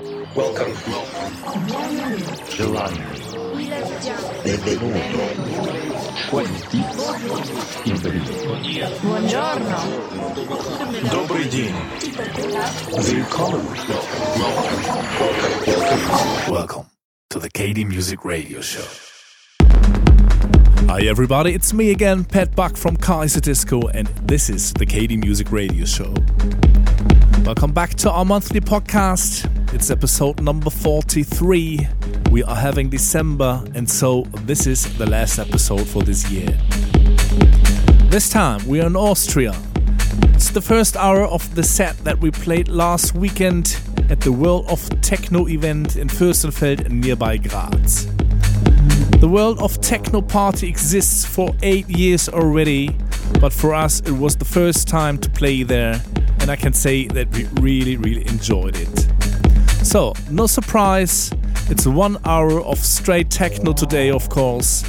Welcome. Giovanni. Benvenuto. Quanti. Buongiorno. Добрый день. Welcome. Welcome to the KD Music Radio Show. Hi everybody, it's me again, Pat Buck from Kaiserdisco, and this is the KD Music Radio Show. Welcome back to our monthly podcast. It's episode number 43. We are having December, and so this is the last episode for this year. This time we are in Austria. It's the first hour of the set that we played last weekend at the World of Techno event in Fürstenfeld nearby Graz. The World of Techno Party exists for eight years already, but for us it was the first time to play there, and I can say that we really, really enjoyed it. So, no surprise, it's one hour of straight techno today, of course,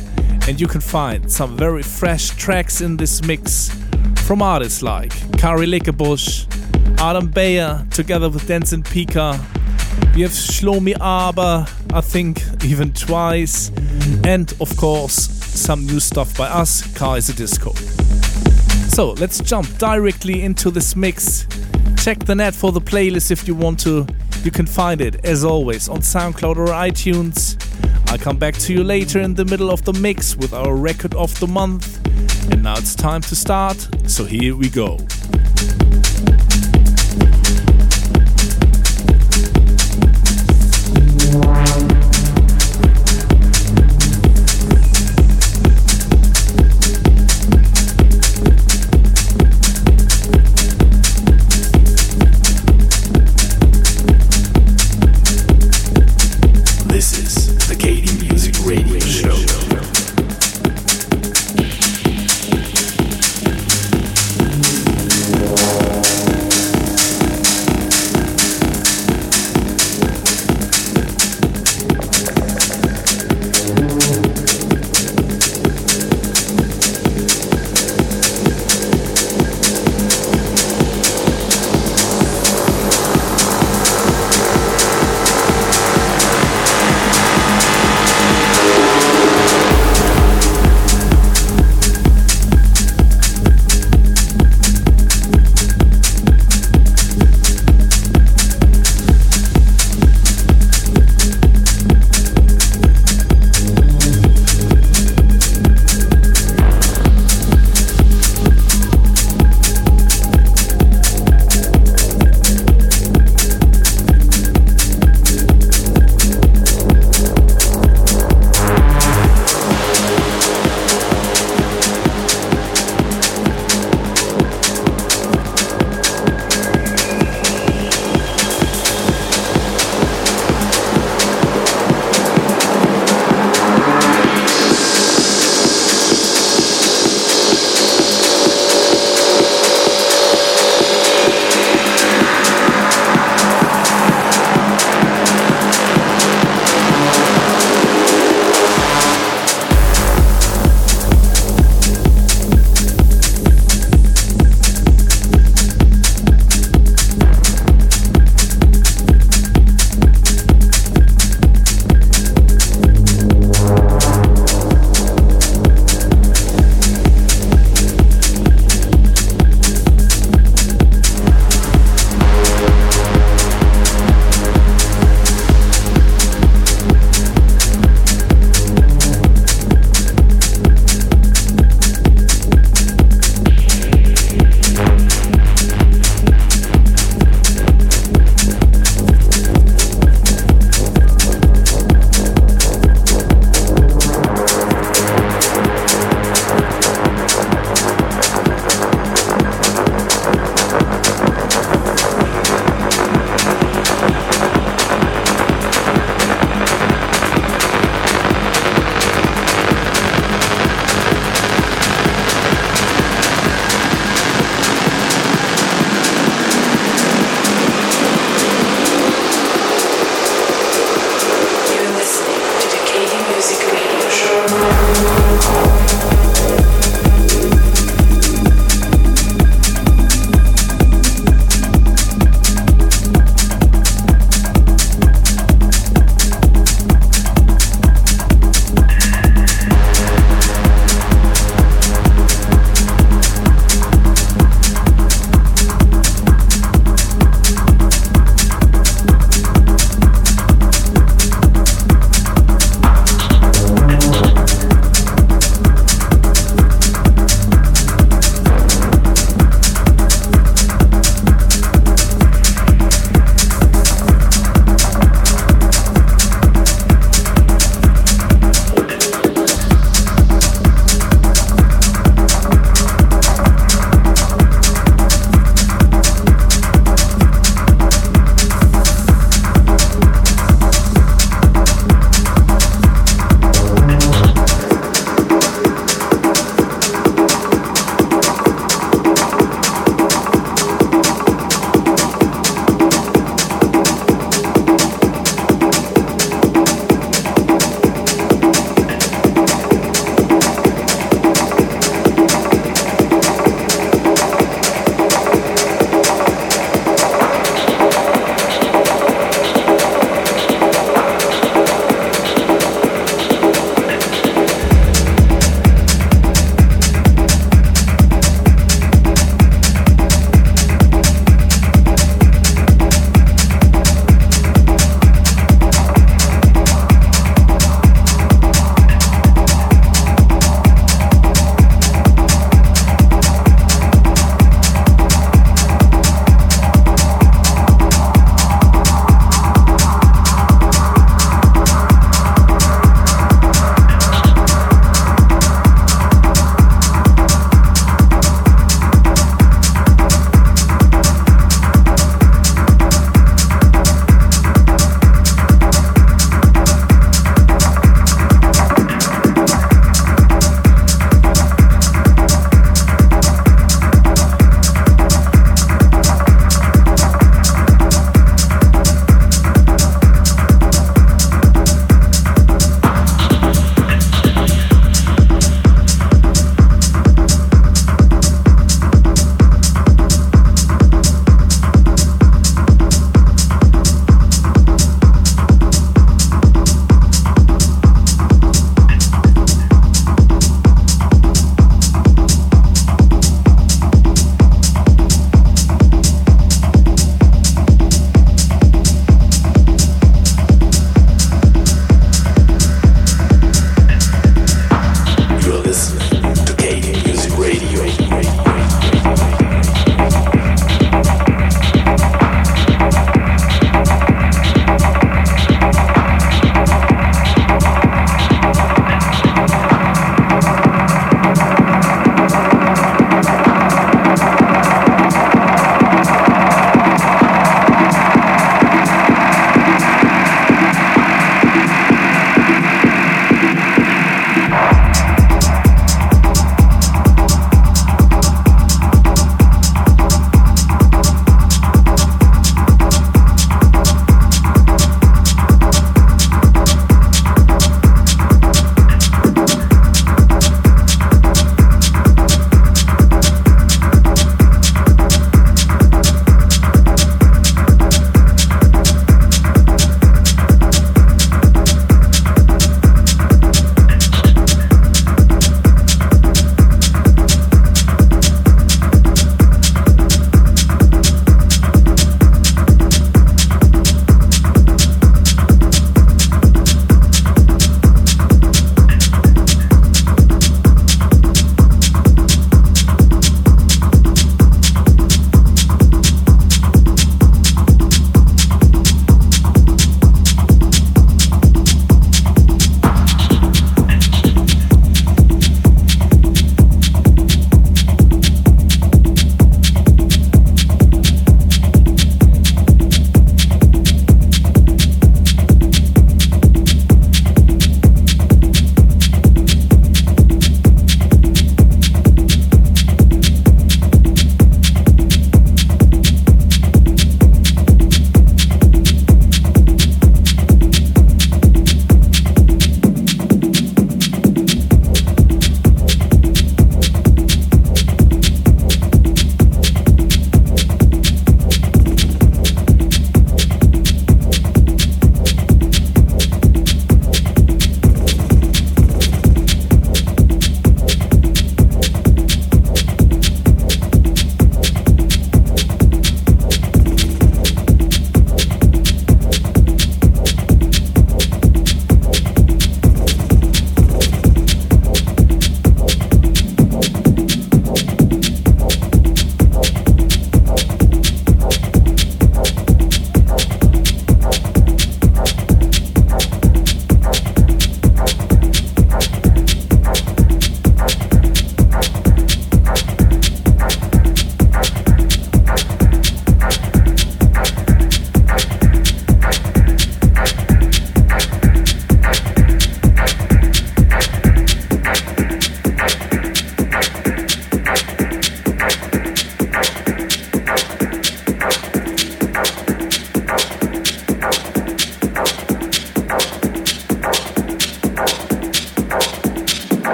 and you can find some very fresh tracks in this mix from artists like Cari Lekebusch, Adam Beyer, together with Dense & Pika. We have Shlomi Aber, I think even twice, and of course, some new stuff by us, Kaiserdisco. So let's jump directly into this mix. Check the net for the playlist if you want to. You can find it, as always, on SoundCloud or iTunes. I'll come back to you later in the middle of the mix with our record of the month. And now it's time to start, so here we go.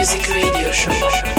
Music Radio Show.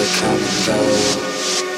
People come and go.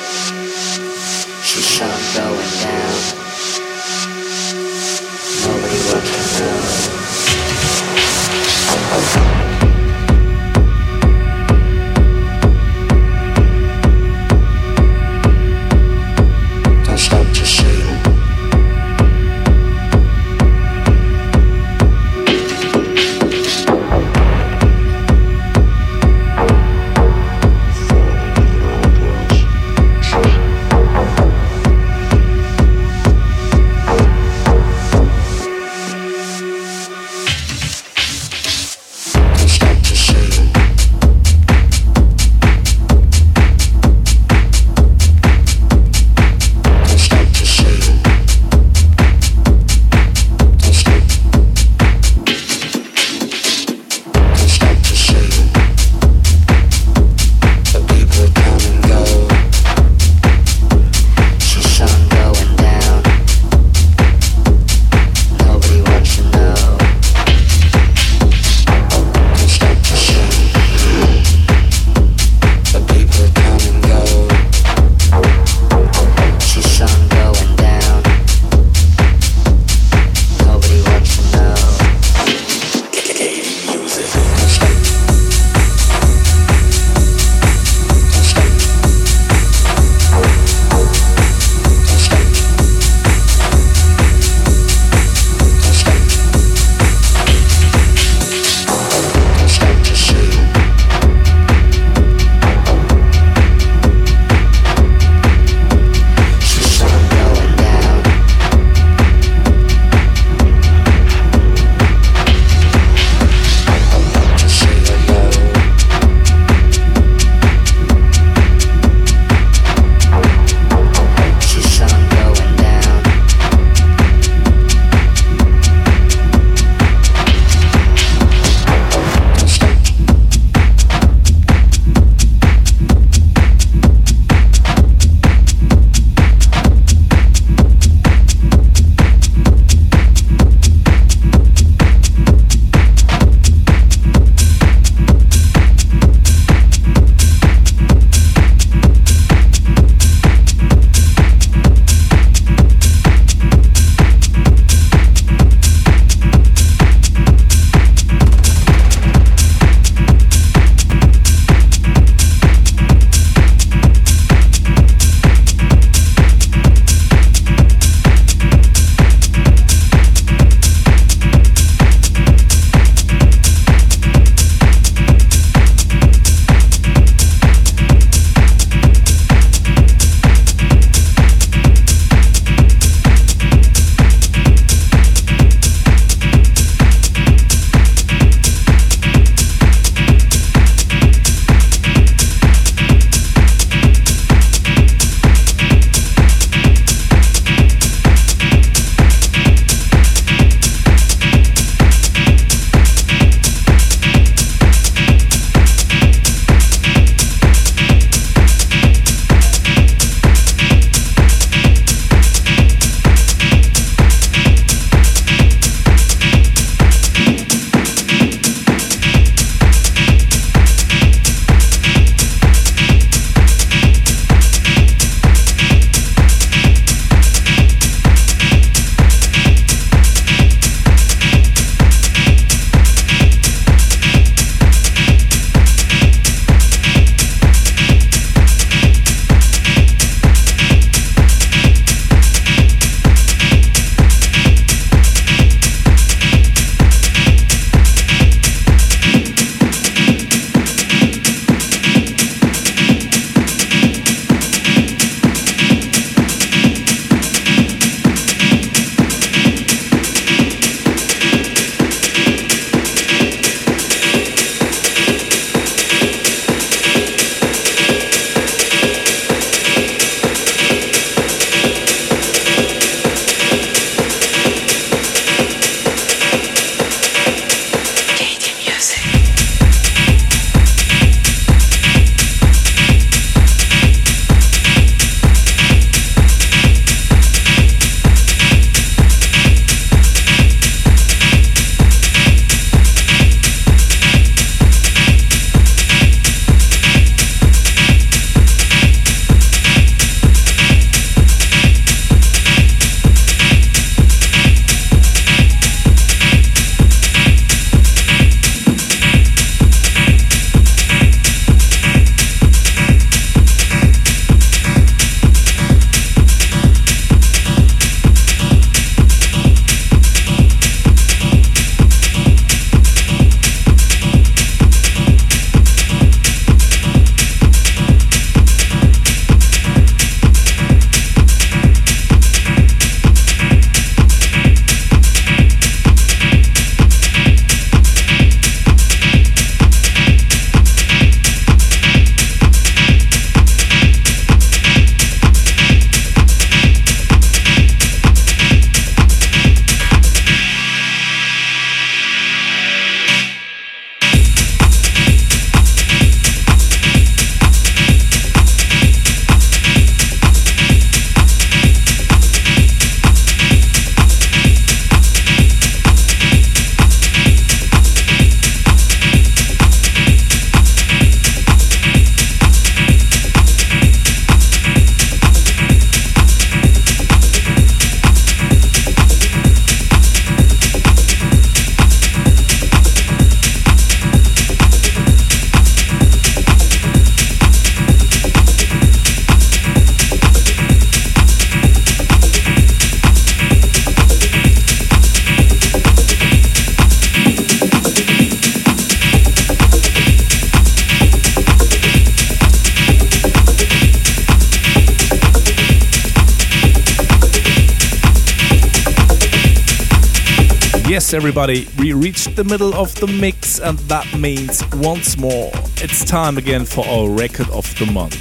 Everybody, we reached the middle of the mix, and that means once more it's time again for our record of the month.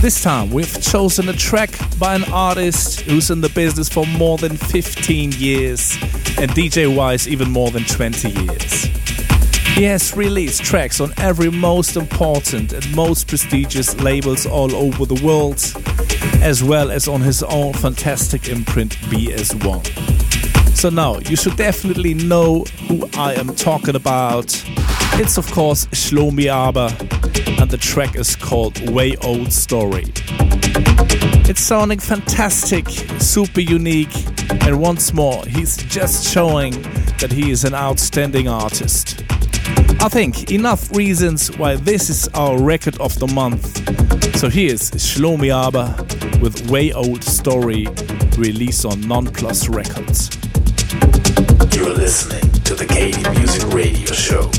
This time we've chosen a track by an artist who's in the business for more than 15 years, and DJ wise, even more than 20 years. He has released tracks on every most important and most prestigious labels all over the world, as well as on his own fantastic imprint BS1. So now you should definitely know who I am talking about. It's of course Shlomi Aber, and the track is called Way Old Story. It's sounding fantastic, super unique, and once more, he's just showing that he is an outstanding artist. I think enough reasons why this is our record of the month. So here's Shlomi Aber with Way Old Story, released on Nonplus Records. You're listening to the KD Music Radio Show.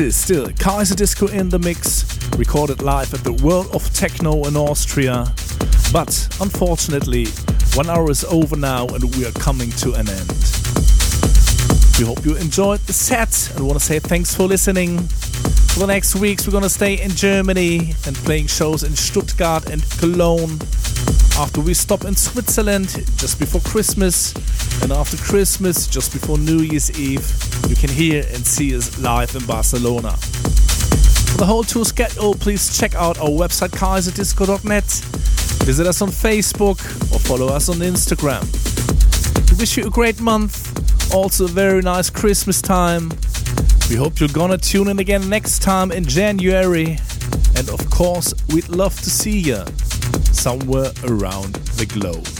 is still Kaiserdisco in the mix, recorded live at the World of Techno in Austria. But unfortunately, one hour is over now and we are coming to an end. We hope you enjoyed the set and want to say thanks for listening. For the next weeks, we're going to stay in Germany and playing shows in Stuttgart and Cologne. After we stop in Switzerland just before Christmas, and after Christmas, just before New Year's Eve, you can hear and see us live in Barcelona. For the whole tour schedule, please check out our website kaiserdisco.net. Visit us on Facebook or follow us on Instagram. We wish you a great month, also a very nice Christmas time. We hope you're gonna tune in again next time in January. And of course, we'd love to see you somewhere around the globe.